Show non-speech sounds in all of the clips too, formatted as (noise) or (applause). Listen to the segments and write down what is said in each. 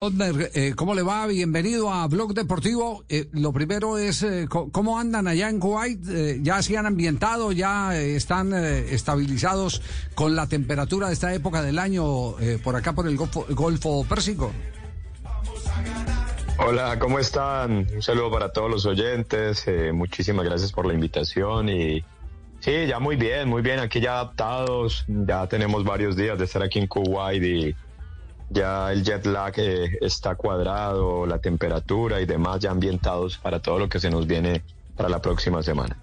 Eh, ¿cómo le va? Bienvenido a Blog Deportivo. Eh, lo primero es, eh, ¿cómo andan allá en Kuwait? ¿Ya se han ambientado? ¿Ya están estabilizados con la temperatura de esta época del año por acá por el Golfo, Golfo Pérsico? Hola, ¿cómo están? Un saludo para todos los oyentes. muchísimas gracias por la invitación y sí, ya muy bien, muy bien. Aquí ya adaptados. Ya tenemos varios días de estar aquí en Kuwait y ya el jet lag eh, está cuadrado, la temperatura y demás ya ambientados para todo lo que se nos viene para la próxima semana.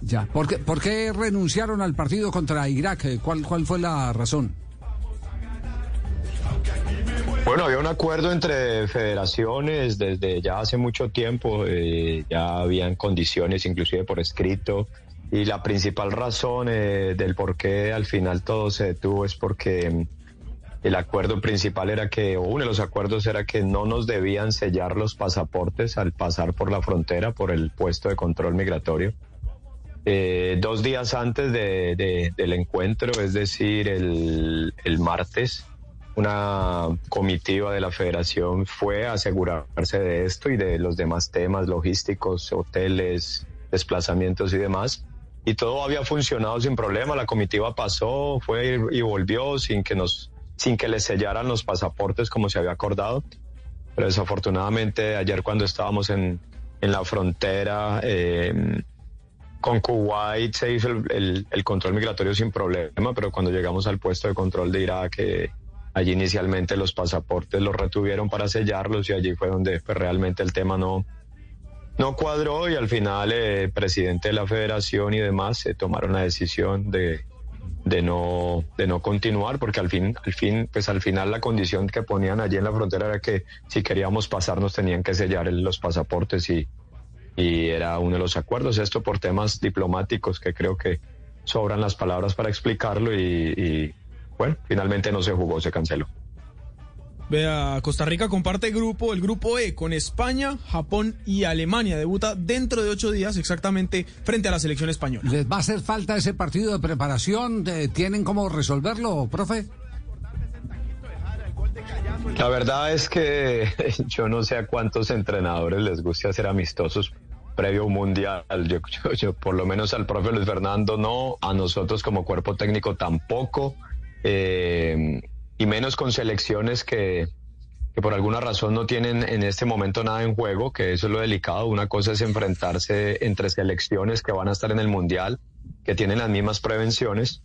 Ya, ¿por qué, por qué renunciaron al partido contra Irak? Eh, ¿Cuál, cuál fue la razón? Bueno, había un acuerdo entre federaciones desde ya hace mucho tiempo, eh, ya habían condiciones inclusive por escrito, y la principal razón del por qué al final todo se detuvo es porque el acuerdo principal era que, o uno de los acuerdos era que no nos debían sellar los pasaportes al pasar por la frontera, por el puesto de control migratorio. Eh, dos días antes del encuentro, es decir, el, el martes, una comitiva de la federación fue a asegurarse de esto y de los demás temas logísticos, hoteles, desplazamientos y demás. Y todo había funcionado sin problema. La comitiva pasó, fue y volvió sin que nos sin que les sellaran los pasaportes como se había acordado. Pero desafortunadamente ayer cuando estábamos en, en la frontera em, con Kuwait se hizo el, el, control migratorio sin problema, pero cuando llegamos al puesto de control de Irak, eh, allí inicialmente los pasaportes los retuvieron para sellarlos y allí fue donde pues, realmente el tema no, no cuadró y al final el eh, presidente de la federación y demás se tomaron la decisión de de no, de no continuar, porque al fin, al fin, pues al final la condición que ponían allí en la frontera era que si queríamos pasar nos tenían que sellar los pasaportes y, y era uno de los acuerdos. Esto por temas diplomáticos que creo que sobran las palabras para explicarlo y, y bueno, finalmente no se jugó, se canceló. Vea, Costa Rica comparte grupo, el grupo E, con España, Japón y Alemania. Debuta dentro de ocho días exactamente frente a la selección española. ¿Les va a hacer falta ese partido de preparación? ¿Tienen cómo resolverlo, profe? La verdad es que (laughs) yo no sé a cuántos entrenadores les guste hacer amistosos previo a un mundial. Yo, por lo menos al profe Luis Fernando no, a nosotros como cuerpo técnico tampoco. Eh, y menos con selecciones que, que por alguna razón no tienen en este momento nada en juego, que eso es lo delicado. Una cosa es enfrentarse entre selecciones que van a estar en el Mundial, que tienen las mismas prevenciones,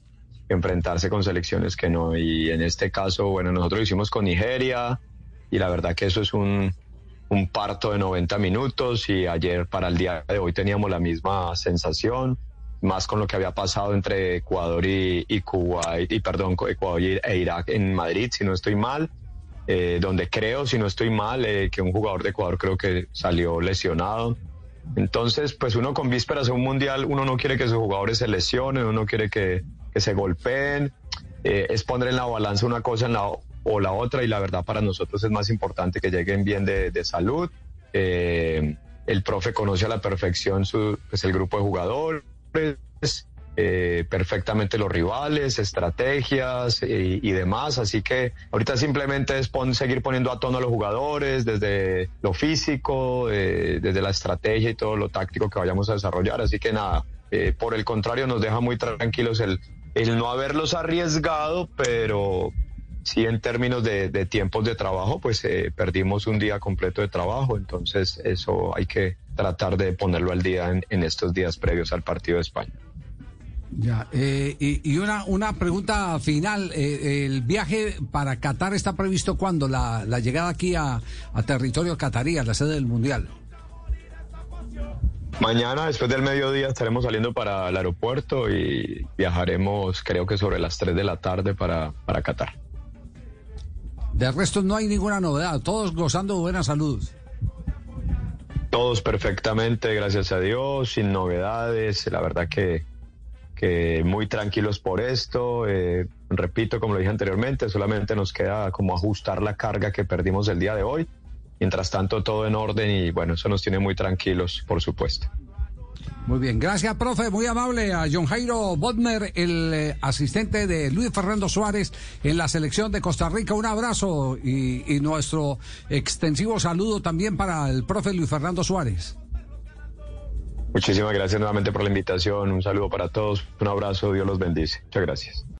que enfrentarse con selecciones que no. Y en este caso, bueno, nosotros lo hicimos con Nigeria y la verdad que eso es un, un parto de 90 minutos y ayer para el día de hoy teníamos la misma sensación más con lo que había pasado entre Ecuador y, y y perdón, Ecuador e Irak en Madrid, si no estoy mal, eh, donde creo, si no estoy mal, eh, que un jugador de Ecuador creo que salió lesionado. Entonces, pues uno con vísperas de un mundial, uno no quiere que sus jugadores se lesionen, uno no quiere que, que se golpeen, eh, es poner en la balanza una cosa o la otra, y la verdad para nosotros es más importante que lleguen bien de, salud. el profe conoce a la perfección su, pues, el grupo de jugadores eh, perfectamente los rivales, estrategias eh, y demás. Así que ahorita simplemente es seguir poniendo a tono a los jugadores desde lo físico, eh, desde la estrategia y todo lo táctico que vayamos a desarrollar. Así que nada, por el contrario nos deja muy tranquilos el, el no haberlos arriesgado, pero sí en términos de, tiempos de trabajo, pues perdimos un día completo de trabajo. Entonces eso hay que tratar de ponerlo al día en, estos días previos al partido de España. Ya, eh, y, una, una pregunta final. Eh, ¿El viaje para Qatar está previsto cuándo? La, la llegada aquí a, a territorio catarí, a la sede del Mundial. Mañana, después del mediodía, estaremos saliendo para el aeropuerto y viajaremos, creo que sobre las 3 de la tarde, para, para Qatar. De resto, no hay ninguna novedad. Todos gozando de buenas saludos. Todos perfectamente, gracias a Dios, sin novedades. La verdad que, que muy tranquilos por esto. Eh, repito, como lo dije anteriormente, solamente nos queda como ajustar la carga que perdimos el día de hoy. Mientras tanto, todo en orden y bueno, eso nos tiene muy tranquilos, por supuesto. Muy bien, gracias, profe. Muy amable a John Jairo Bodmer, el eh, asistente de Luis Fernando Suárez en la selección de Costa Rica. Un abrazo y, y nuestro extensivo saludo también para el profe Luis Fernando Suárez. Muchísimas gracias nuevamente por la invitación. Un saludo para todos. Un abrazo. Dios los bendice. Muchas gracias.